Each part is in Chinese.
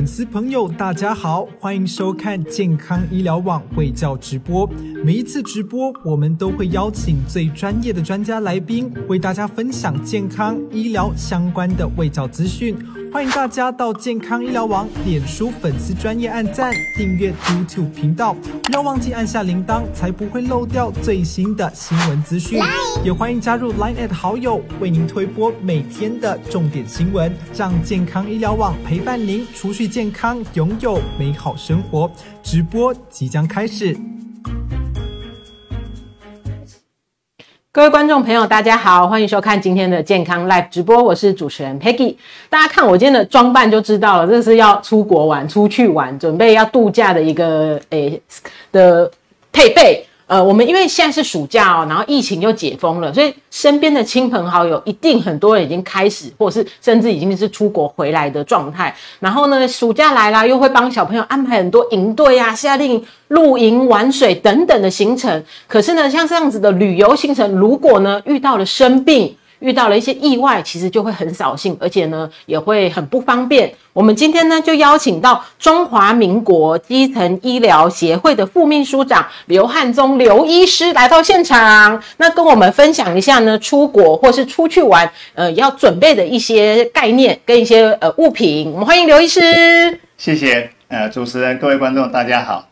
粉丝朋友，大家好，欢迎收看健康医疗网卫教直播。每一次直播，我们都会邀请最专业的专家来宾，为大家分享健康医疗相关的卫教资讯。欢迎大家到健康医疗网脸书粉丝专业按赞、订阅 YouTube 频道，不要忘记按下铃铛，才不会漏掉最新的新闻资讯。也欢迎加入 Line at 好友，为您推播每天的重点新闻，让健康医疗网陪伴您，储蓄健康，拥有美好生活。直播即将开始。各位观众朋友，大家好，欢迎收看今天的健康 Live 直播，我是主持人 Peggy。大家看我今天的装扮就知道了，这是要出国玩、出去玩，准备要度假的一个诶的配备。呃，我们因为现在是暑假哦，然后疫情又解封了，所以身边的亲朋好友一定很多人已经开始，或者是甚至已经是出国回来的状态。然后呢，暑假来啦，又会帮小朋友安排很多营队啊、夏令、露营、玩水等等的行程。可是呢，像这样子的旅游行程，如果呢遇到了生病，遇到了一些意外，其实就会很扫兴，而且呢也会很不方便。我们今天呢就邀请到中华民国基层医疗协会的副秘书长刘汉宗刘医师来到现场，那跟我们分享一下呢出国或是出去玩，呃要准备的一些概念跟一些呃物品。我们欢迎刘医师。谢谢，呃，主持人，各位观众，大家好。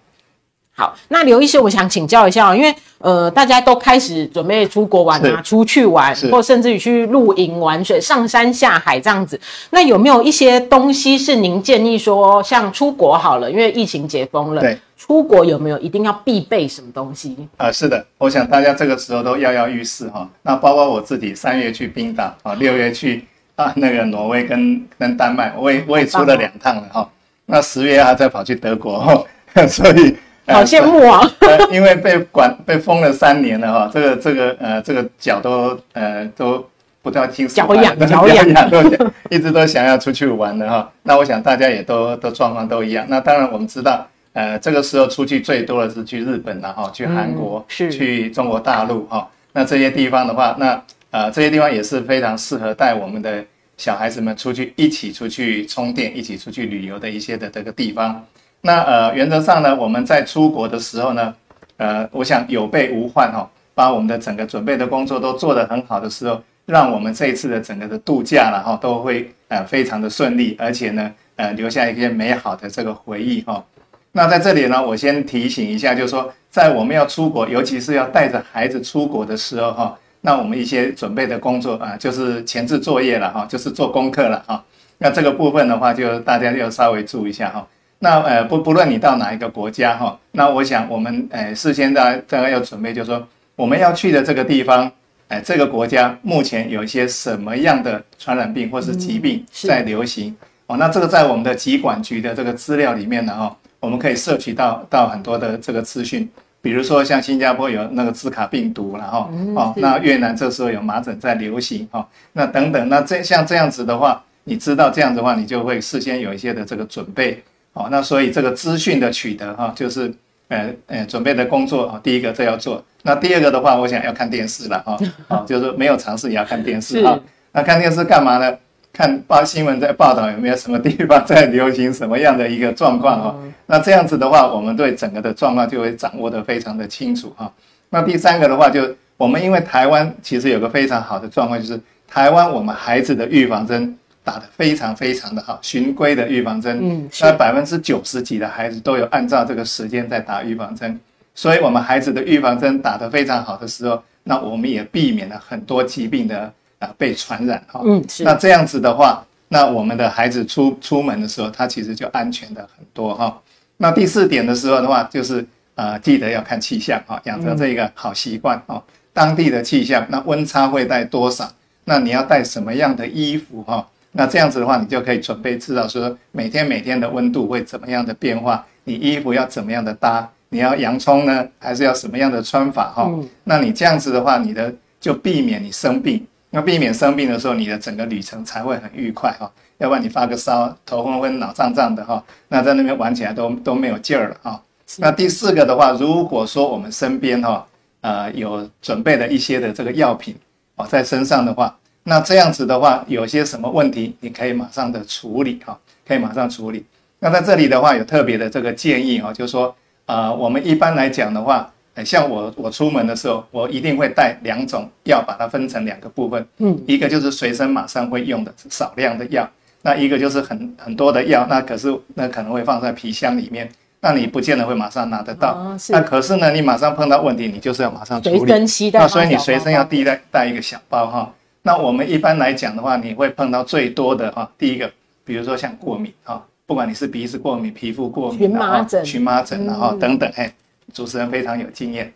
好，那刘医师，我想请教一下，因为呃，大家都开始准备出国玩啊，出去玩，或甚至于去露营玩水、上山下海这样子。那有没有一些东西是您建议说，像出国好了，因为疫情解封了，对，出国有没有一定要必备什么东西？啊，是的，我想大家这个时候都跃跃欲试哈。那包括我自己，三月去冰岛啊，六月去啊那个挪威跟跟丹麦，我也我也出了两趟了哈。那十月啊再跑去德国哈，所以。好羡慕啊！因为被管被封了三年了哈，这个这个呃这个脚都呃都不知道听脚痒脚痒都一直都想要出去玩的哈。那我想大家也都都状况都一样。那当然我们知道，呃这个时候出去最多的是去日本了哈，去韩国，去中国大陆哈。那这些地方的话，那呃这些地方也是非常适合带我们的小孩子们出去一起出去充电，一起出去旅游的一些的这个地方。那呃，原则上呢，我们在出国的时候呢，呃，我想有备无患哈，把我们的整个准备的工作都做得很好的时候，让我们这一次的整个的度假了哈，都会呃非常的顺利，而且呢，呃，留下一些美好的这个回忆哈。那在这里呢，我先提醒一下，就是说，在我们要出国，尤其是要带着孩子出国的时候哈，那我们一些准备的工作啊，就是前置作业了哈，就是做功课了哈。那这个部分的话，就大家要稍微注意一下哈。那呃不不论你到哪一个国家哈，那我想我们呃事先大家大家要准备，就是说我们要去的这个地方，哎这个国家目前有一些什么样的传染病或是疾病在流行。哦，那这个在我们的疾管局的这个资料里面呢哦，我们可以摄取到到很多的这个资讯，比如说像新加坡有那个兹卡病毒然后哦，那越南这时候有麻疹在流行哦，那等等，那这像这样子的话，你知道这样子的话，你就会事先有一些的这个准备。哦，那所以这个资讯的取得哈，就是呃呃准备的工作啊，第一个这要做。那第二个的话，我想要看电视了哈，啊，就是没有尝试也要看电视啊。那看电视干嘛呢？看报新闻在报道有没有什么地方 在流行什么样的一个状况哈。那这样子的话，我们对整个的状况就会掌握的非常的清楚哈。那第三个的话，就我们因为台湾其实有个非常好的状况，就是台湾我们孩子的预防针。打得非常非常的好，循规的预防针，嗯，那百分之九十几的孩子都有按照这个时间在打预防针，所以我们孩子的预防针打得非常好的时候，那我们也避免了很多疾病的啊被传染哈，嗯，是。那这样子的话，那我们的孩子出出门的时候，他其实就安全的很多哈。那第四点的时候的话，就是呃记得要看气象哈，养成这一个好习惯哈。当地的气象，那温差会带多少？那你要带什么样的衣服哈？那这样子的话，你就可以准备知道说每天每天的温度会怎么样的变化，你衣服要怎么样的搭，你要洋葱呢，还是要什么样的穿法哈？那你这样子的话，你的就避免你生病。那避免生病的时候，你的整个旅程才会很愉快哈。要不然你发个烧、头昏昏、脑胀胀的哈，那在那边玩起来都都没有劲儿了哈。那第四个的话，如果说我们身边哈呃有准备了一些的这个药品哦在身上的话。那这样子的话，有些什么问题，你可以马上的处理哈，可以马上处理。那在这里的话，有特别的这个建议哈，就是说，呃，我们一般来讲的话，像我我出门的时候，我一定会带两种药，把它分成两个部分，嗯，一个就是随身马上会用的少量的药，那一个就是很很多的药，那可是那可能会放在皮箱里面。那你不见得会马上拿得到，那可是呢，你马上碰到问题，你就是要马上处理。那所以你随身要带带带一个小包哈。那我们一般来讲的话，你会碰到最多的哈，第一个，比如说像过敏哈，不管你是鼻子过敏、皮肤过敏、荨麻疹、荨麻疹然后等等，嘿，主持人非常有经验。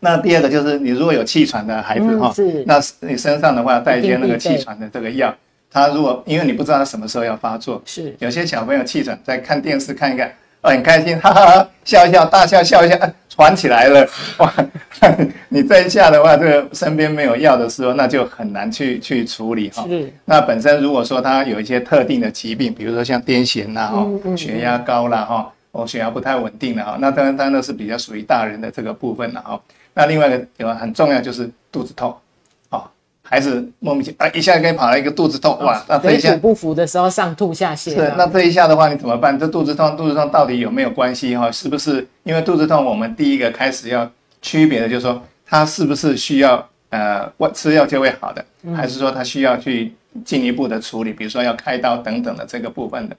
那第二个就是你如果有气喘的孩子哈，那你身上的话带一些那个气喘的这个药，他如果因为你不知道他什么时候要发作，是有些小朋友气喘在看电视看一看。很开心，哈哈哈，笑一笑，大笑笑一笑，传起来了哇！你这一下的话，这个身边没有药的时候，那就很难去去处理哈。是。那本身如果说他有一些特定的疾病，比如说像癫痫呐，哈，血压高了哈，哦，血压不太稳定的哈，那当然当然是比较属于大人的这个部分了哈。那另外一个有很重要就是肚子痛。孩子莫名其妙，一下给跑了一个肚子痛，哇！那这一下不服的时候上吐下泻。是，那这一下的话，你怎么办？这肚子痛，肚子痛到底有没有关系哈？是不是因为肚子痛？我们第一个开始要区别的，就是说他是不是需要呃，吃药就会好的，还是说他需要去进一步的处理，比如说要开刀等等的这个部分的。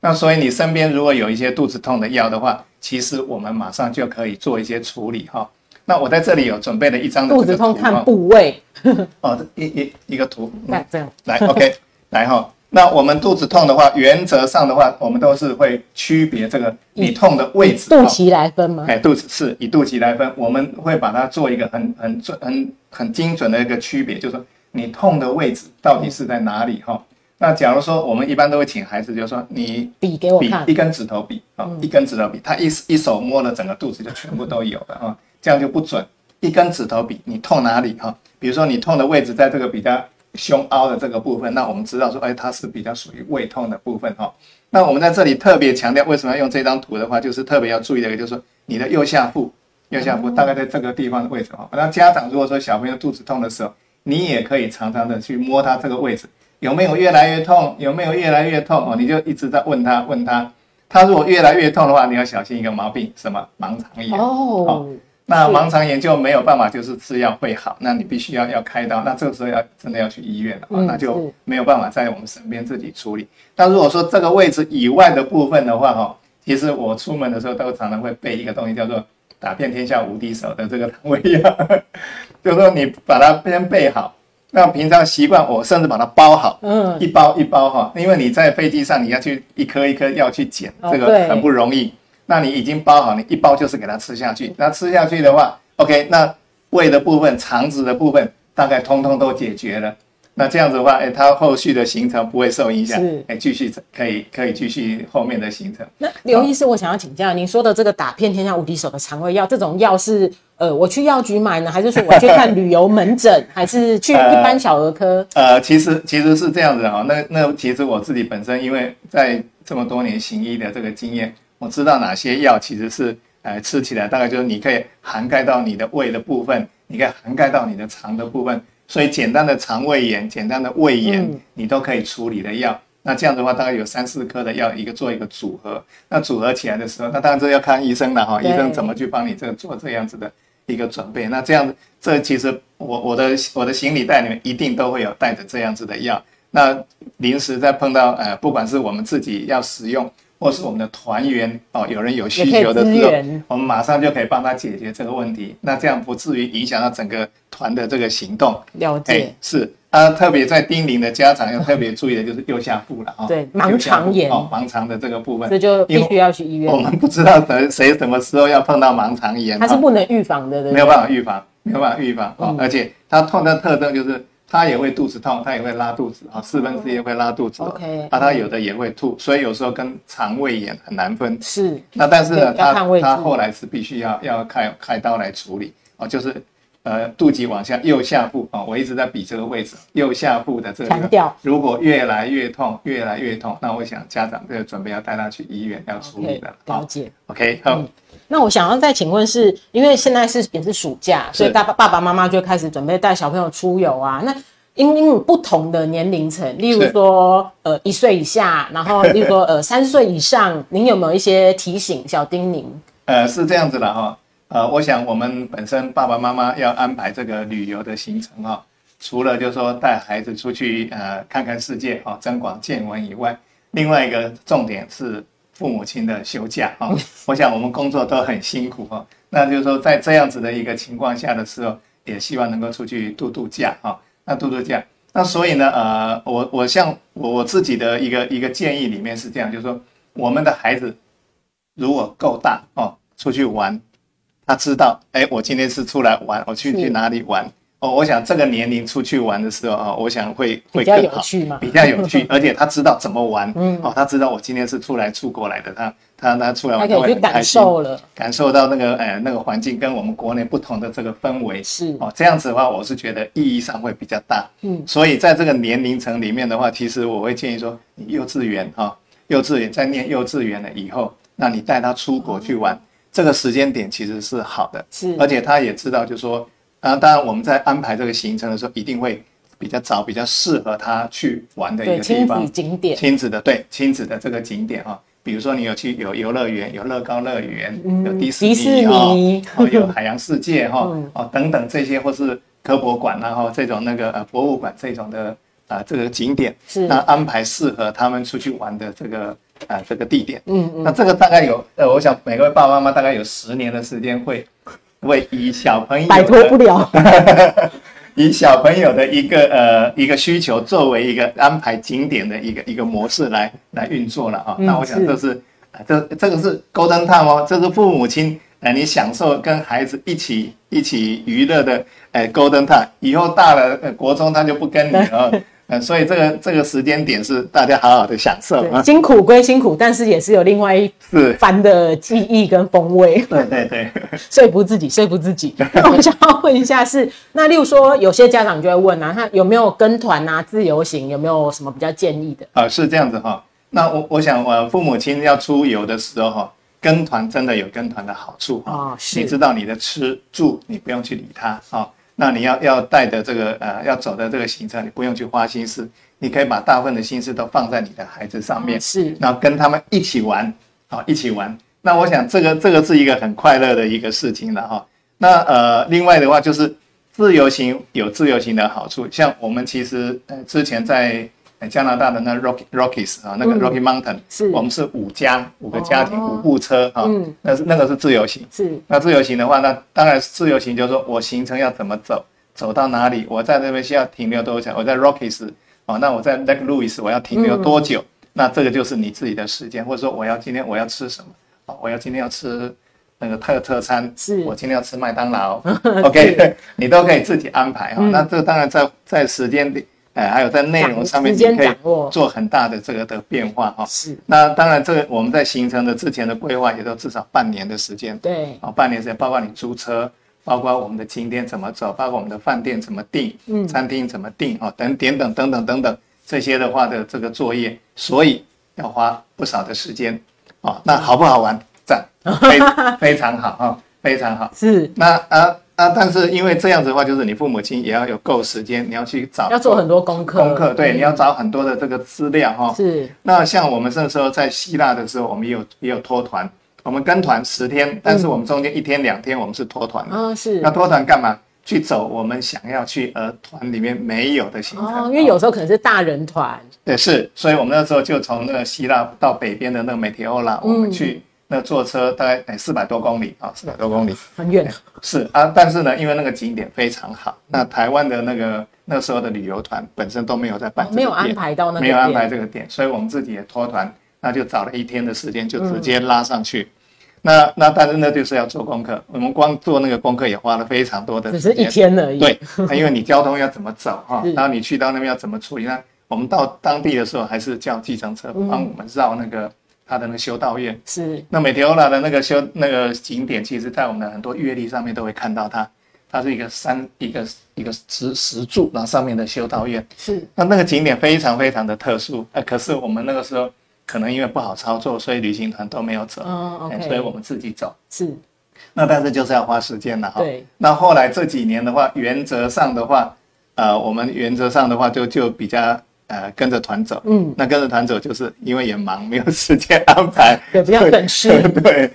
那所以你身边如果有一些肚子痛的药的话，其实我们马上就可以做一些处理哈。那我在这里有准备了一张肚子痛看部位 哦，一一一个图，来这样来，OK，来哈。那我们肚子痛的话，原则上的话，我们都是会区别这个你痛的位置，肚脐来分吗？哎，肚子是以肚脐来分，我们会把它做一个很很准、很很精准的一个区别，就是说你痛的位置到底是在哪里哈。那假如说我们一般都会请孩子，就是说你比给我看一根指头比啊，一根指头比，他一一手摸了整个肚子就全部都有了啊。这样就不准，一根指头比你痛哪里哈？比如说你痛的位置在这个比较胸凹的这个部分，那我们知道说，哎，它是比较属于胃痛的部分哈。那我们在这里特别强调，为什么要用这张图的话，就是特别要注意的一个，就是说你的右下腹，右下腹大概在这个地方的位置哈。那家长如果说小朋友肚子痛的时候，你也可以常常的去摸他这个位置，有没有越来越痛？有没有越来越痛？哦，你就一直在问他，问他，他如果越来越痛的话，你要小心一个毛病，什么盲肠炎哦。那盲肠炎就没有办法，就是吃药会好，那你必须要要开刀，那这个时候要真的要去医院了，那就没有办法在我们身边自己处理。那如果说这个位置以外的部分的话，哈，其实我出门的时候都常常会备一个东西，叫做打遍天下无敌手的这个肠胃药，就是说你把它先备好，那平常习惯我甚至把它包好，嗯，一包一包哈，因为你在飞机上你要去一颗一颗药去捡，这个很不容易。那你已经包好，你一包就是给它吃下去。那吃下去的话，OK，那胃的部分、肠子的部分大概通通都解决了。那这样子的话，哎，它后续的行程不会受影响，哎，继续可以可以继续后面的行程。那刘医师，我想要请教，您说的这个打遍天下无敌手的肠胃药，这种药是呃，我去药局买呢，还是说我去看旅游门诊，还是去一般小儿科？呃，其实其实是这样子哈。那那其实我自己本身因为在这么多年行医的这个经验。我知道哪些药其实是，呃，吃起来大概就是你可以涵盖到你的胃的部分，你可以涵盖到你的肠的部分，所以简单的肠胃炎、简单的胃炎，你都可以处理的药。那这样的话，大概有三四颗的药，一个做一个组合。那组合起来的时候，那当然这要看医生了哈，医生怎么去帮你这个做这样子的一个准备。那这样子，这其实我我的我的行李袋里面一定都会有带着这样子的药。那临时再碰到，呃，不管是我们自己要使用。或是我们的团员哦，有人有需求的时候，我们马上就可以帮他解决这个问题。那这样不至于影响到整个团的这个行动。了解，是啊，特别在叮咛的家长要特别注意的就是右下腹了啊。对，盲肠炎哦，盲肠的这个部分，这就必须要去医院。我们不知道谁谁什么时候要碰到盲肠炎，它是不能预防的，没有办法预防，没有办法预防哦。而且它痛的特征就是。他也会肚子痛，他也会拉肚子啊，四分之一会拉肚子。OK，啊，他有的也会吐，所以有时候跟肠胃炎很难分。是，那但是呢，他他后来是必须要要开开刀来处理哦，就是呃肚脐往下右下腹啊，我一直在比这个位置，右下腹的这个，如果越来越痛，越来越痛，那我想家长就准备要带他去医院要处理的。了解。OK，好。那我想要再请问，是因为现在是也是暑假，所以大爸爸爸妈妈就开始准备带小朋友出游啊。那因因不同的年龄层，例如说呃一岁以下，然后例如说呃三岁以上，您有没有一些提醒小叮咛？呃，是这样子的哈，呃，我想我们本身爸爸妈妈要安排这个旅游的行程哈，除了就是说带孩子出去呃看看世界哈，增广见闻以外，另外一个重点是父母亲的休假哈。我想我们工作都很辛苦哈，那就是说在这样子的一个情况下的时候，也希望能够出去度度假哈。那度度假，那所以呢，呃，我我像我我自己的一个一个建议里面是这样，就是说我们的孩子如果够大哦。出去玩，他知道，哎，我今天是出来玩，我去去哪里玩？哦，我想这个年龄出去玩的时候啊，我想会会更好，比较有趣，而且他知道怎么玩，嗯，哦，他知道我今天是出来出国来的，他他他出来玩会很开心，感受到那个哎那个环境跟我们国内不同的这个氛围是哦，这样子的话，我是觉得意义上会比较大，嗯，所以在这个年龄层里面的话，其实我会建议说，你幼稚园哈，幼稚园在念幼稚园了以后，那你带他出国去玩。这个时间点其实是好的，是，而且他也知道，就是说，啊，当然我们在安排这个行程的时候，一定会比较早、比较适合他去玩的一个地方，亲子景点，亲子的对，亲子的这个景点哈，比如说你有去有游乐园，有乐高乐园，有迪士尼 哦，有海洋世界哈，哦等等这些，或是科博馆然后这种那个呃博物馆这种的啊这个景点，是，那安排适合他们出去玩的这个。啊，这个地点，嗯嗯，那这个大概有，呃，我想每个爸爸妈妈大概有十年的时间会，会以小朋友摆脱不了，以小朋友的一个呃一个需求作为一个安排景点的一个一个模式来来运作了啊。那我想这是，这这个是 Golden Time 哦，这是父母亲呃你享受跟孩子一起一起娱乐的，哎，Golden Time，以后大了国中他就不跟你了。嗯，所以这个这个时间点是大家好好的享受啊，辛苦归辛苦，但是也是有另外一番的记忆跟风味。对对对，说服自己，说服自己。那 我想要问一下，是那例如说，有些家长就会问啊，他有没有跟团啊，自由行有没有什么比较建议的？啊，是这样子哈。那我我想，我父母亲要出游的时候哈，跟团真的有跟团的好处啊。你知道你的吃住，你不用去理他啊。那你要要带的这个呃要走的这个行程，你不用去花心思，你可以把大部分的心思都放在你的孩子上面，是，然后跟他们一起玩，好一起玩。那我想这个这个是一个很快乐的一个事情了哈。那呃另外的话就是自由行有自由行的好处，像我们其实呃之前在。加拿大的那 Rocky Rockies 啊，那个 Rocky Mountain，是我们是五家五个家庭五部车哈，那是那个是自由行。是那自由行的话，那当然自由行就是说我行程要怎么走，走到哪里，我在那边需要停留多久？我在 Rockies 啊，那我在 Lake Louise 我要停留多久？那这个就是你自己的时间，或者说我要今天我要吃什么？啊，我要今天要吃那个特特餐，是我今天要吃麦当劳。OK，你都可以自己安排哈。那这当然在在时间点。哎，还有在内容上面，你可以做很大的这个的变化哈。是。那当然，这个我们在形成的之前的规划，也都至少半年的时间。对。啊，半年时间，包括你租车，包括我们的景点怎么走，包括我们的饭店怎么订，嗯，餐厅怎么订啊，等等等等等等等这些的话的这个作业，所以要花不少的时间。啊，那好不好玩？赞，非非常好啊，非常好。是。那啊。那但是因为这样子的话，就是你父母亲也要有够时间，你要去找，要做很多功课。功课对，你要找很多的这个资料哈。是。那像我们那时候在希腊的时候，我们也有也有拖团，我们跟团十天，但是我们中间一天两天我们是拖团的。嗯，是。那拖团干嘛？去走我们想要去而团里面没有的行程。哦，因为有时候可能是大人团。对，是。所以我们那时候就从那个希腊到北边的那个美提欧拉，我们去。那坐车大概哎四百多公里啊，四百多公里，很远。是啊，但是呢，因为那个景点非常好，那台湾的那个那时候的旅游团本身都没有在办，没有安排到那，没有安排这个点，所以我们自己也脱团，那就找了一天的时间就直接拉上去。那那但是呢，就是要做功课，我们光做那个功课也花了非常多的，只是一天而已。对，因为你交通要怎么走哈，然后你去到那边要怎么处理？那我们到当地的时候还是叫计程车帮我们绕那个。它的那个修道院是那美提欧拉的那个修那个景点，其实在我们的很多阅历上面都会看到它。它是一个山一个一个石石柱，然后上面的修道院是那那个景点非常非常的特殊。呃，可是我们那个时候可能因为不好操作，所以旅行团都没有走。嗯所以我们自己走是。那但是就是要花时间了哈。对。那后来这几年的话，原则上的话，呃，我们原则上的话就就比较呃跟着团走，嗯，那跟着团走就是因为也忙，没有时间安排，对，比较省事，对。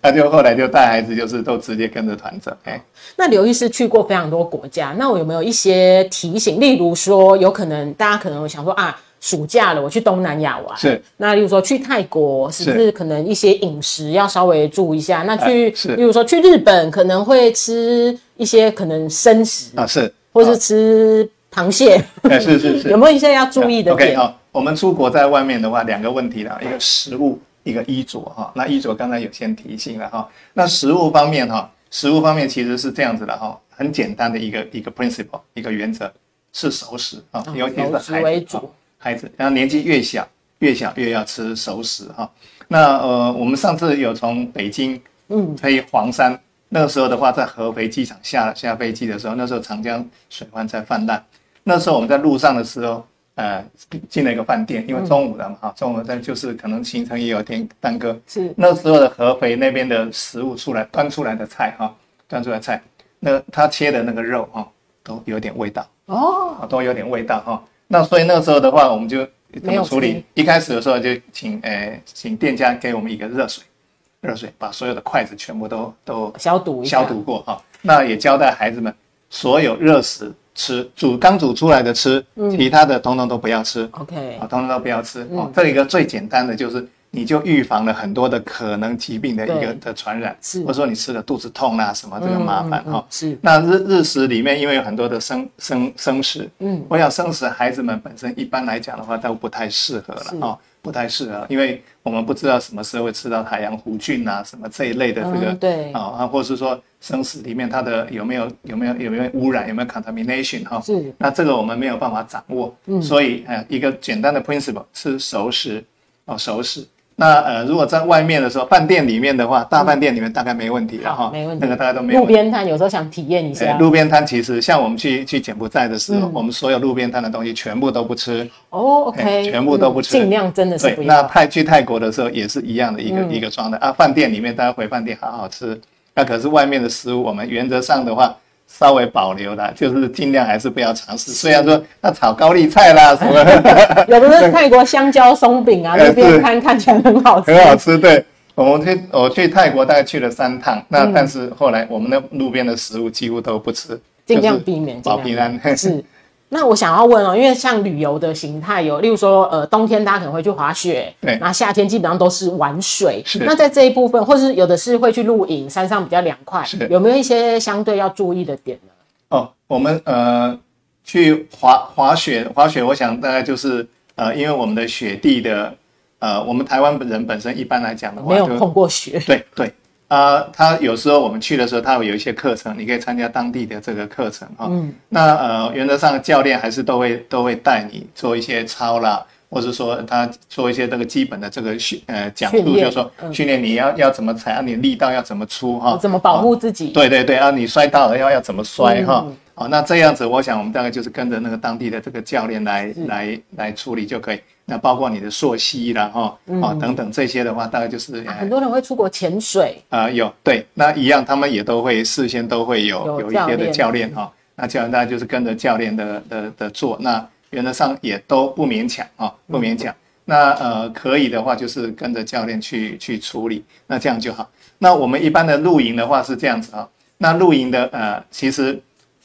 他 就后来就带孩子，就是都直接跟着团走。哎，那刘医师去过非常多国家，那我有没有一些提醒？例如说，有可能大家可能想说啊，暑假了，我去东南亚玩。是。那例如说去泰国，是不是可能一些饮食要稍微注意一下？那去，例如说去日本，可能会吃一些可能生食啊，是，或是吃螃蟹。哎，是是是。有没有一些要注意的点？OK，好，我们出国在外面的话，两个问题啦，一个食物。一个衣着哈，那衣着刚才有先提醒了哈。那食物方面哈，食物方面其实是这样子的哈，很简单的一个一个 principle，一个原则是熟食啊，尤其是孩子，孩子，然后年纪越小越小越要吃熟食哈。那呃，我们上次有从北京嗯飞黄山，那个时候的话，在合肥机场下下飞机的时候，那时候长江水患在泛滥，那时候我们在路上的时候。呃，进了一个饭店，因为中午了嘛，哈，中午但就是可能行程也有点耽搁。是那时候的合肥那边的食物出来，端出来的菜哈，端出来菜，那他切的那个肉哈，都有点味道哦，都有点味道哈。那所以那个时候的话，我们就怎么处理？一开始的时候就请呃，请店家给我们一个热水，热水把所有的筷子全部都都消毒消毒过哈。那也交代孩子们，所有热食。吃煮刚煮出来的吃，其他的统统都不要吃。OK，啊，统统都不要吃。哦，这一个最简单的就是，你就预防了很多的可能疾病的一个的传染。是，或者说你吃了肚子痛啊什么这个麻烦哈。是。那日日食里面因为有很多的生生生食，嗯，我想生食孩子们本身一般来讲的话都不太适合了哦。不太适合，因为我们不知道什么时候会吃到海洋弧菌啊，什么这一类的这个，对啊啊，或者是说生死里面它的有没有有没有有没有污染，有没有 contamination 哈？是，那这个我们没有办法掌握，嗯所以呃，一个简单的 principle 吃熟食哦，熟食。那呃，如果在外面的时候，饭店里面的话，大饭店里面大概没问题了哈，没问题。那个大家都没有。路边摊有时候想体验一下。路边摊其实像我们去去柬埔寨的时候，我们所有路边摊的东西全部都不吃。哦，OK，全部都不吃，尽量真的是。那泰去泰国的时候也是一样的一个一个状态啊，饭店里面大家回饭店好好吃，那可是外面的食物，我们原则上的话。稍微保留的，就是尽量还是不要尝试。虽然说那炒高丽菜啦 什么，有的是泰国香蕉松饼啊，那边看看起来很好吃。很好吃，对。我们去我去泰国大概去了三趟，那但是后来我们的路边的食物几乎都不吃，尽量避免保平安。是。那我想要问哦，因为像旅游的形态有，例如说，呃，冬天大家可能会去滑雪，对，那夏天基本上都是玩水。是。那在这一部分，或是有的是会去露营，山上比较凉快，是。有没有一些相对要注意的点呢？哦，我们呃去滑滑雪，滑雪，我想大概就是呃，因为我们的雪地的呃，我们台湾人本身一般来讲的话，没有碰过雪，对对。啊，他有时候我们去的时候，他会有一些课程，你可以参加当地的这个课程哈。嗯。那呃，原则上教练还是都会都会带你做一些操啦，或者说他做一些这个基本的这个训呃讲述，就是说训练你要要怎么踩，你力道要怎么出哈，怎么保护自己。对对对，啊，你摔倒了要要怎么摔哈。哦，那这样子，我想我们大概就是跟着那个当地的这个教练来来来处理就可以。那包括你的溯溪啦，哈，啊等等这些的话，大概就是很多人会出国潜水啊，有对，那一样，他们也都会事先都会有有一些的教练哈。那教练大家就是跟着教练的的的做，那原则上也都不勉强啊，不勉强。那呃可以的话，就是跟着教练去去处理，那这样就好。那我们一般的露营的话是这样子啊，那露营的呃其实。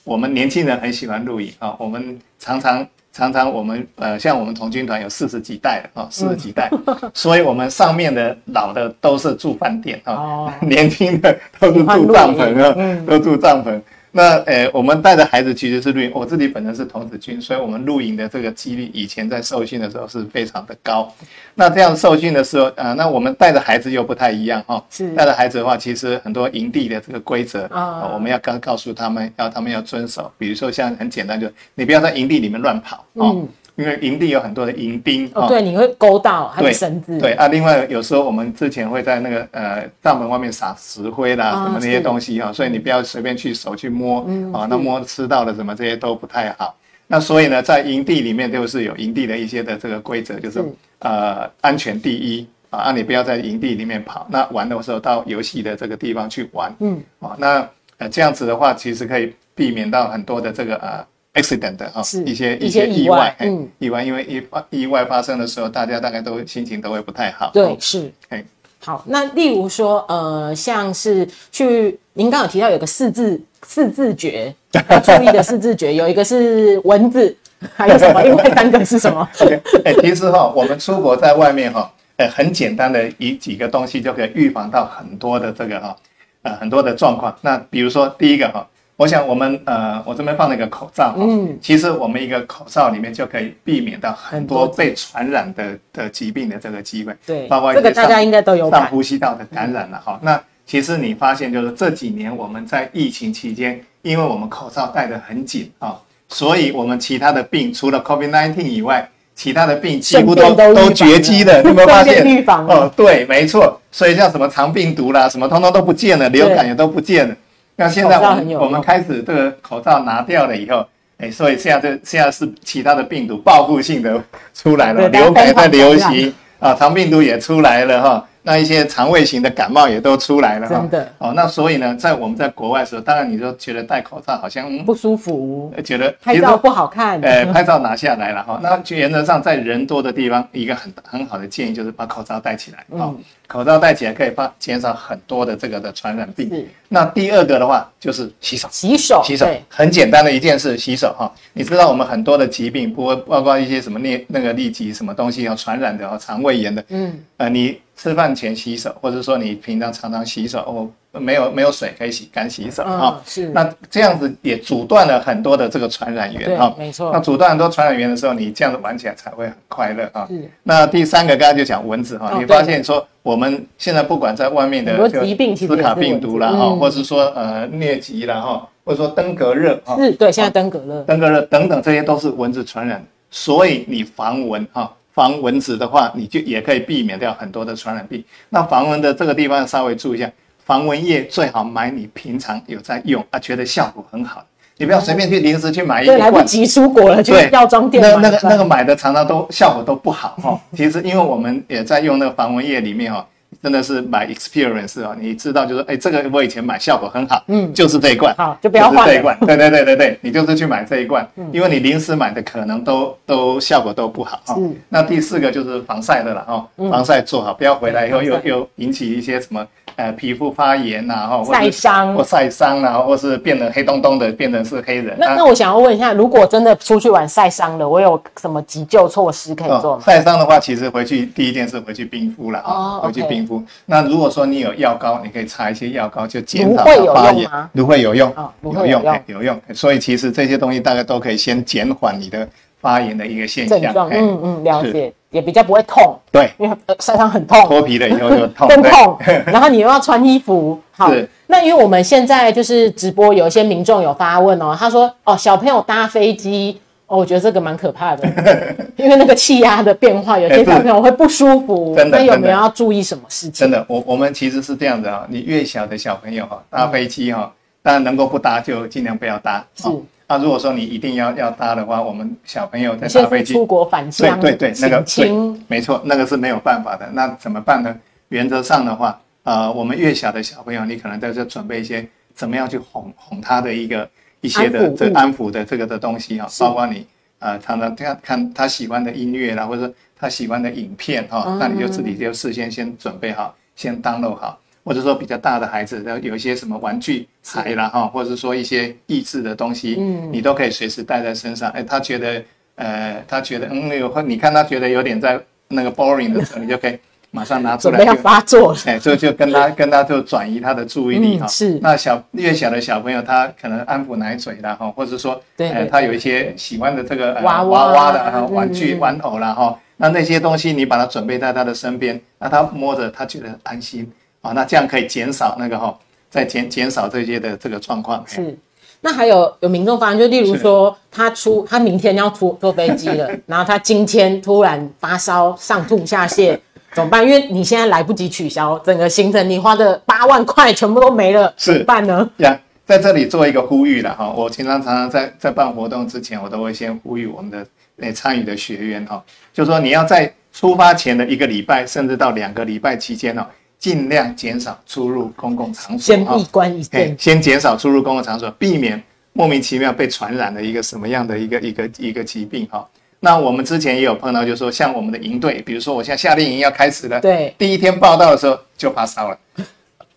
我们年轻人很喜欢露营啊，我们常常常常我们呃，像我们童军团有四十几代了啊，四十几代，所以我们上面的老的都是住饭店啊，年轻的都是住帐篷啊，都住帐篷。那呃，我们带着孩子其实是露营，我自己本身是童子军，所以我们露营的这个几率以前在受训的时候是非常的高。那这样受训的时候，呃，那我们带着孩子又不太一样哈。是带着孩子的话，其实很多营地的这个规则啊，我们要刚告诉他们，要他们要遵守。比如说像很简单，就你不要在营地里面乱跑啊。因为营地有很多的营兵哦，对，你会勾到还有绳子？对啊，另外有时候我们之前会在那个呃大门外面撒石灰啦，什么那些东西哈，所以你不要随便去手去摸啊，那摸吃到的什么这些都不太好。那所以呢，在营地里面就是有营地的一些的这个规则，就是呃安全第一啊，啊你不要在营地里面跑，那玩的时候到游戏的这个地方去玩，嗯，啊那呃这样子的话，其实可以避免到很多的这个呃。Accident 的哈，一些一些意外，嗯，意外，因为意发意外发生的时候，大家大概都心情都会不太好。对，是，哎，好，那例如说，呃，像是去，您刚有提到有个四字四字诀要注意的四字诀，有一个是蚊子，还有什么？另外三个是什么？哎，其实哈，我们出国在外面哈，哎，很简单的一几个东西就可以预防到很多的这个哈，呃，很多的状况。那比如说第一个哈。我想我们呃，我这边放了一个口罩，嗯，其实我们一个口罩里面就可以避免到很多被传染的的疾病的这个机会，对，包括这个大家应该都有上呼吸道的感染了哈。那其实你发现就是这几年我们在疫情期间，因为我们口罩戴得很紧啊，所以我们其他的病除了 COVID-19 以外，其他的病几乎都都绝迹了，有没有发现？预防哦，对，没错。所以像什么肠病毒啦，什么通通都不见了，流感也都不见了。那现在我们我们开始这个口罩拿掉了以后，哎，所以现在这现在是其他的病毒报复性的出来了，流感在流行啊，肠病毒也出来了哈。那一些肠胃型的感冒也都出来了，真的哦。那所以呢，在我们在国外的时候，当然你就觉得戴口罩好像不舒服，觉得拍照不好看。呃，拍照拿下来了哈。那原则上在人多的地方，一个很很好的建议就是把口罩戴起来啊。口罩戴起来可以帮减少很多的这个的传染病。那第二个的话就是洗手，洗手，洗手，很简单的一件事，洗手哈。你知道我们很多的疾病，不包括一些什么疟那个痢疾什么东西要传染的，肠胃炎的，嗯，呃你。吃饭前洗手，或者说你平常常常洗手，哦，没有没有水可以洗干洗手啊。是。那这样子也阻断了很多的这个传染源啊。没错。那阻断很多传染源的时候，你这样子玩起来才会很快乐啊。是。那第三个刚才就讲蚊子哈，你发现说我们现在不管在外面的疾病，斯卡病毒啦哈，或者是说呃疟疾啦哈，或者说登革热哈。是，对，现在登革热、登革热等等这些都是蚊子传染，所以你防蚊哈。防蚊子的话，你就也可以避免掉很多的传染病。那防蚊的这个地方稍微注意一下，防蚊液最好买你平常有在用啊，觉得效果很好。你不要随便去临时去买一罐，来不及出国了，就药妆店那那个那个买的常常都效果都不好哈。其实因为我们也在用那个防蚊液里面哈。真的是买 experience 哦，你知道就是哎，这个我以前买效果很好，嗯，就是这一罐，好就不要换这一罐，对对对对对，你就是去买这一罐，因为你临时买的可能都都效果都不好哈。那第四个就是防晒的了哈，防晒做好，不要回来以后又又引起一些什么。呃，皮肤发炎呐，哈，晒伤或晒伤啊，或是变得黑洞洞的，变成是黑人。那那我想要问一下，如果真的出去玩晒伤了，我有什么急救措施可以做吗？晒伤的话，其实回去第一件事回去冰敷了啊，回去冰敷。那如果说你有药膏，你可以擦一些药膏，就减少发炎。芦荟有用吗？芦荟有用，有用。所以其实这些东西大概都可以先减缓你的发炎的一个现象。嗯嗯，了解。也比较不会痛，对，因为晒伤很痛，脱皮了以后就痛，更痛。然后你又要穿衣服，好。那因为我们现在就是直播，有一些民众有发问哦，他说哦，小朋友搭飞机，哦，我觉得这个蛮可怕的，因为那个气压的变化，有些小朋友会不舒服。真的，那有没有要注意什么事情？真的，我我们其实是这样子啊，你越小的小朋友哈，搭飞机哈，当然能够不搭就尽量不要搭。是。那如果说你一定要要搭的话，我们小朋友在搭飞机出国返乡，对对对，那个对，没错，那个是没有办法的。那怎么办呢？原则上的话，呃，我们越小的小朋友，你可能在这准备一些怎么样去哄哄他的一个一些的这安抚的这个的东西哈，包括你呃常常看看他喜欢的音乐啦，或者他喜欢的影片哈，那你就自己就事先先准备好，先 download 好。或者说比较大的孩子，然后有一些什么玩具材啦哈，或者说一些益智的东西，嗯，你都可以随时带在身上。哎，他觉得，呃，他觉得，嗯，有，你看他觉得有点在那个 boring 的时候，你就可以马上拿出来，准备要发作了。哎，就就跟他 跟他就转移他的注意力哈。是。那小越小的小朋友，他可能安抚奶嘴啦哈，或者说，对，他有一些喜欢的这个娃娃的玩具玩偶啦哈，那那些东西你把它准备在他的身边，那他摸着他觉得安心。啊，那这样可以减少那个哈，再减减少这些的这个状况。是，那还有有民众发现，就例如说他出他明天要出坐飞机了，然后他今天突然发烧、上吐下泻，怎么办？因为你现在来不及取消整个行程，你花的八万块全部都没了，怎么办呢？呀，在这里做一个呼吁了哈，我经常常常在在办活动之前，我都会先呼吁我们的诶参与的学员哈，就说你要在出发前的一个礼拜，甚至到两个礼拜期间哦。尽量减少出入公共场所，先闭关一阵，先减少出入公共场所，避免莫名其妙被传染的一个什么样的一个一个一个疾病哈。那我们之前也有碰到，就是说像我们的营队，比如说我现在夏令营要开始了，对，第一天报道的时候就发烧了，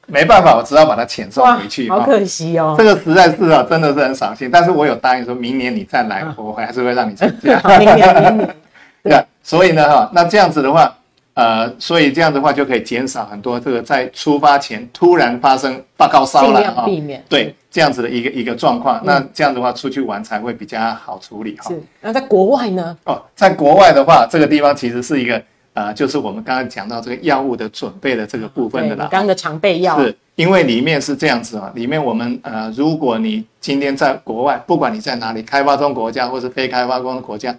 没办法，我只好把它遣送回去。好可惜哦，这个实在是啊，真的是很扫兴。但是我有答应说，明年你再来，我还是会让你参加。明年，明年。对，所以呢，哈，那这样子的话，呃，所以这样的话就可以减少很多这个在出发前突然发生发高烧了啊，避免对这样子的一个一个状况。那这样的话出去玩才会比较好处理哈。是，那在国外呢？哦，在国外的话，这个地方其实是一个呃，就是我们刚刚讲到这个药物的准备的这个部分的啦。刚刚的常备药，是因为里面是这样子啊，里面我们呃，如果你今天在国外，不管你在哪里，开发中国家或是非开发中国家。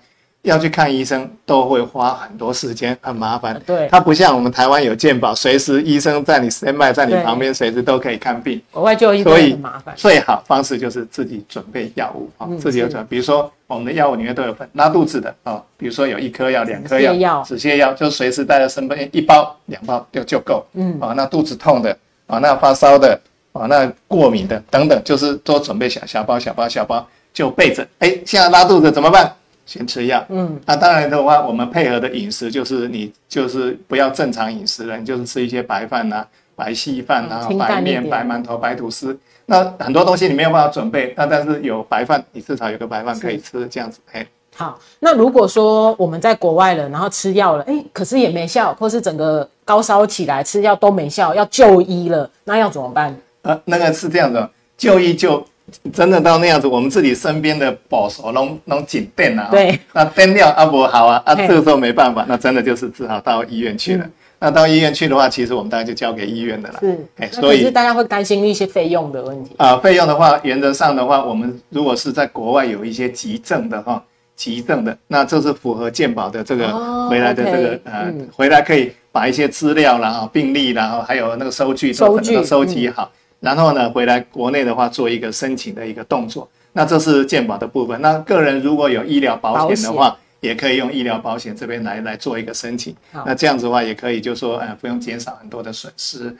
要去看医生都会花很多时间，很麻烦。对，它不像我们台湾有健保，随时医生在你身脉在你旁边，随时都可以看病。国外就医所以很麻烦。最好方式就是自己准备药物啊，自己有准备。比如说我们的药物里面都有分拉肚子的啊，比如说有一颗药、两颗药、止泻药，就随时带在身边，一包、两包就就够。嗯啊，那肚子痛的啊，那发烧的啊，那过敏的等等，就是多准备小小包、小包、小包就备着。哎，现在拉肚子怎么办？先吃药，嗯，那当然的话，我们配合的饮食就是你就是不要正常饮食了，你就是吃一些白饭呐、白稀饭呐、白面、白馒头、白吐司。那很多东西你没有办法准备，那但是有白饭，你至少有个白饭可以吃，这样子。嘿，好，那如果说我们在国外了，然后吃药了，哎，可是也没效，或是整个高烧起来，吃药都没效，要就医了，那要怎么办？呃，那个是这样的，就医就。真的到那样子，我们自己身边的保守弄弄紧电啊，对，那电掉啊不好啊啊，这个时候没办法，那真的就是只好到医院去了。那到医院去的话，其实我们大概就交给医院的了。是，哎，所以大家会担心一些费用的问题啊。费用的话，原则上的话，我们如果是在国外有一些急症的哈，急症的，那这是符合健保的这个回来的这个呃，回来可以把一些资料然后病历然后还有那个收据都整个收集好。然后呢，回来国内的话做一个申请的一个动作，那这是健保的部分。那个人如果有医疗保险的话，也可以用医疗保险这边来来做一个申请。那这样子的话，也可以就说，呃，不用减少很多的损失。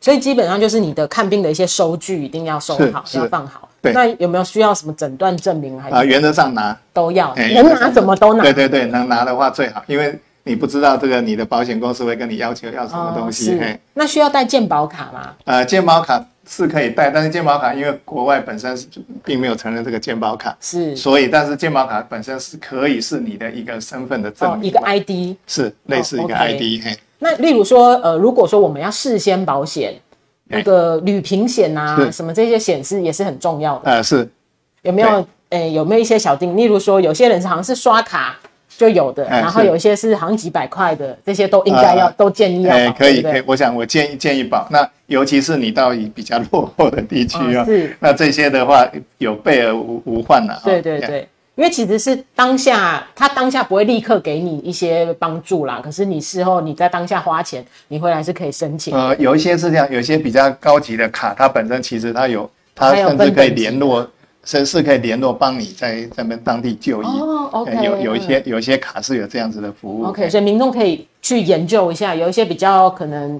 所以基本上就是你的看病的一些收据一定要收好，要放好。对。那有没有需要什么诊断证明？还是啊，原则上拿都要，能拿怎么都拿。对对对，能拿的话最好，因为你不知道这个你的保险公司会跟你要求要什么东西。那需要带健保卡吗？呃，健保卡。是可以带，但是健保卡因为国外本身是并没有承认这个健保卡，是，所以但是健保卡本身是可以是你的一个身份的证明，一个 ID，是类似一个 ID。嘿，那例如说，呃，如果说我们要事先保险，那个旅平险啊，什么这些险是也是很重要的。呃，是，有没有？诶，有没有一些小定？例如说，有些人是好像是刷卡。就有的，然后有一些是好像几百块的，这些都应该要都建议要保，可以，可以。我想我建议建议保，那尤其是你到比较落后的地区啊，是，那这些的话有备而无无患了。对对对，因为其实是当下他当下不会立刻给你一些帮助啦，可是你事后你在当下花钱，你回来是可以申请。呃，有一些是这样，有些比较高级的卡，它本身其实它有，它甚至可以联络。是是可以联络帮你在这边当地就医。哦，OK，有有一些有一些卡是有这样子的服务，OK，所以民众可以去研究一下，有一些比较可能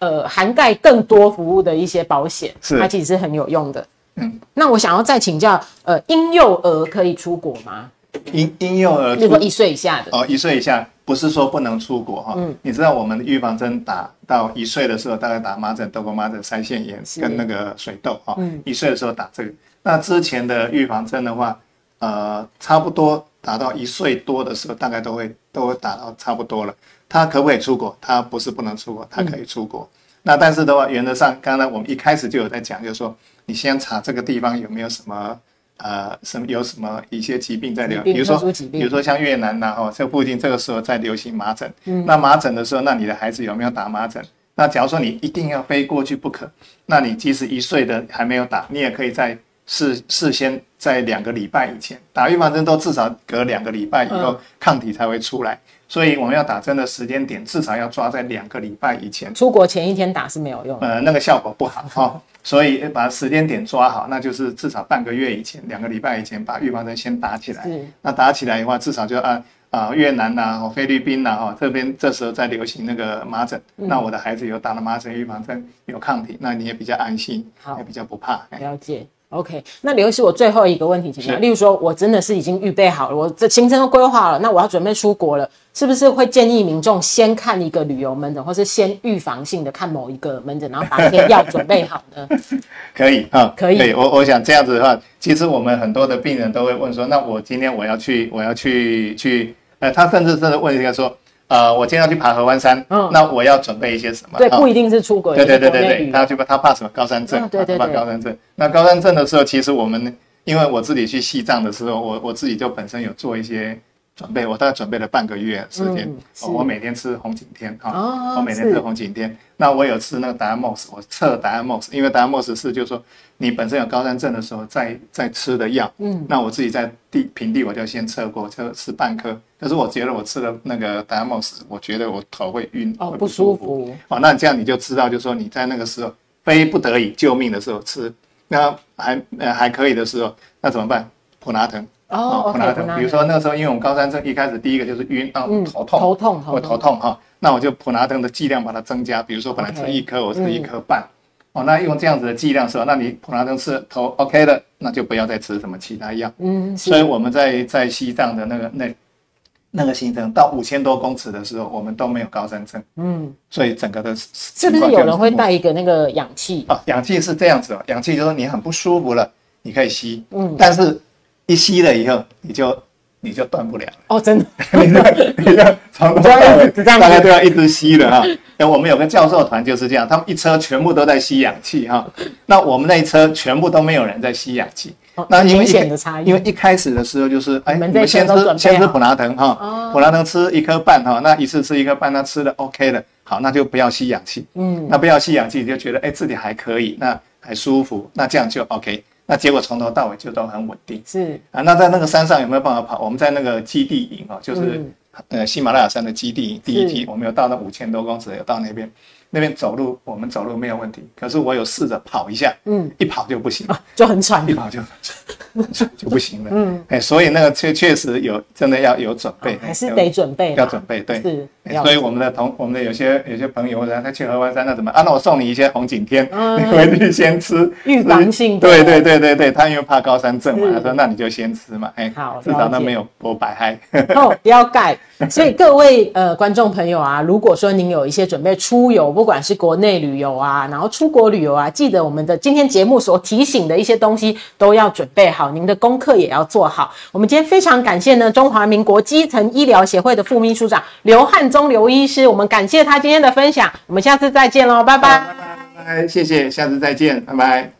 呃涵盖更多服务的一些保险，是。它其实是很有用的。嗯，那我想要再请教，呃，婴幼儿可以出国吗？婴婴幼儿，如果一岁以下的。哦，一岁以下不是说不能出国哈，嗯，你知道我们的预防针打到一岁的时候，大概打麻疹、豆腐麻疹、腮腺炎跟那个水痘哈，嗯，一岁的时候打这个。那之前的预防针的话，呃，差不多达到一岁多的时候，大概都会都会打到差不多了。他可不可以出国？他不是不能出国，他可以出国。那但是的话，原则上，刚才我们一开始就有在讲，就是说，你先查这个地方有没有什么呃什么有什么一些疾病在流，比如说比如说像越南呐，哦，这附近这个时候在流行麻疹。嗯。那麻疹的时候，那你的孩子有没有打麻疹？那假如说你一定要飞过去不可，那你即使一岁的还没有打，你也可以在。事事先在两个礼拜以前打预防针，都至少隔两个礼拜以后抗体才会出来，所以我们要打针的时间点至少要抓在两个礼拜以前。出国前一天打是没有用，呃，那个效果不好哈。所以把时间点抓好，那就是至少半个月以前、两个礼拜以前把预防针先打起来。那打起来的话，至少就按啊越南呐、菲律宾呐哈这边这时候在流行那个麻疹，那我的孩子有打了麻疹预防针，有抗体，那你也比较安心，也比较不怕。了解。OK，那刘医师，我最后一个问题请问，例如说我真的是已经预备好了，我这行程都规划了，那我要准备出国了，是不是会建议民众先看一个旅游门诊，或是先预防性的看某一个门诊，然后把这些药准备好呢？可以啊，可以。对我我想这样子的话，其实我们很多的病人都会问说，那我今天我要去，我要去去，呃，他甚至甚至问一个说。呃，我今天要去爬合欢山，嗯，那我要准备一些什么？对，不一定是出国，对对对对对，他去他怕什么高山症？对对对，怕高山症。那高山症的时候，其实我们因为我自己去西藏的时候，我我自己就本身有做一些准备，我大概准备了半个月时间，我每天吃红景天哈，我每天吃红景天。那我有吃那个达安莫斯，我测达安莫斯，因为达安莫斯是就是说。你本身有高山症的时候，在在吃的药，嗯，那我自己在地平地我就先测过，就吃半颗。可是我觉得我吃了那个达莫斯，我觉得我头会晕，哦，不舒服。哦，那这样你就知道，就是说你在那个时候非不得已救命的时候吃，那还呃还可以的时候，那怎么办？普拿疼哦，普拿疼。比如说那个时候，因为我们高山症一开始第一个就是晕，啊，头痛，头痛，我头痛哈。那我就普拿疼的剂量把它增加，比如说本来吃一颗，我吃一颗半。哦，那用这样子的剂量是吧？那你普拉登吃头 OK 的，那就不要再吃什么其他药。嗯，所以我们在在西藏的那个那那个行程到五千多公尺的时候，我们都没有高山症。嗯，所以整个的是不是有人会带一个那个氧气？啊，氧气是这样子哦，氧气就是你很不舒服了，你可以吸。嗯，但是一吸了以后，你就。你就断不了哦，真的，你就你就 从头到尾大概都要一直吸的哈。哎，我们有个教授团就是这样，他们一车全部都在吸氧气哈。那我们那一车全部都没有人在吸氧气。那明显的差异，因为一开始的时候就是哎，我们先吃先吃普拉腾哈，普拉腾吃一颗半哈，那一次吃一颗半，那吃的 OK 了，好，那就不要吸氧气。嗯，那不要吸氧气，就觉得哎自己还可以，那还舒服，那这样就 OK。那结果从头到尾就都很稳定，是啊。那在那个山上有没有办法跑？我们在那个基地营啊，就是呃喜马拉雅山的基地第一梯，我们有到那五千多公尺，有到那边。那边走路，我们走路没有问题。可是我有试着跑一下，嗯，一跑就不行，就很喘，一跑就 就不行了。嗯，哎，所以那个确确实有，真的要有准备，还是得准备，要准备，对，是。所以我们的同我们的有些有些朋友，然后他去合欢山，那怎么啊？那我送你一些红景天，你回去先吃，预防性。对对对对对，他因为怕高山症嘛，他说那你就先吃嘛，哎，好，至少那没有我百害。哦，不要盖。所以各位呃观众朋友啊，如果说您有一些准备出游，不管是国内旅游啊，然后出国旅游啊，记得我们的今天节目所提醒的一些东西都要准备您的功课也要做好。我们今天非常感谢呢中华民国基层医疗协会的副秘书长刘汉忠刘医师，我们感谢他今天的分享，我们下次再见喽，拜拜，拜拜，谢谢，下次再见，拜拜。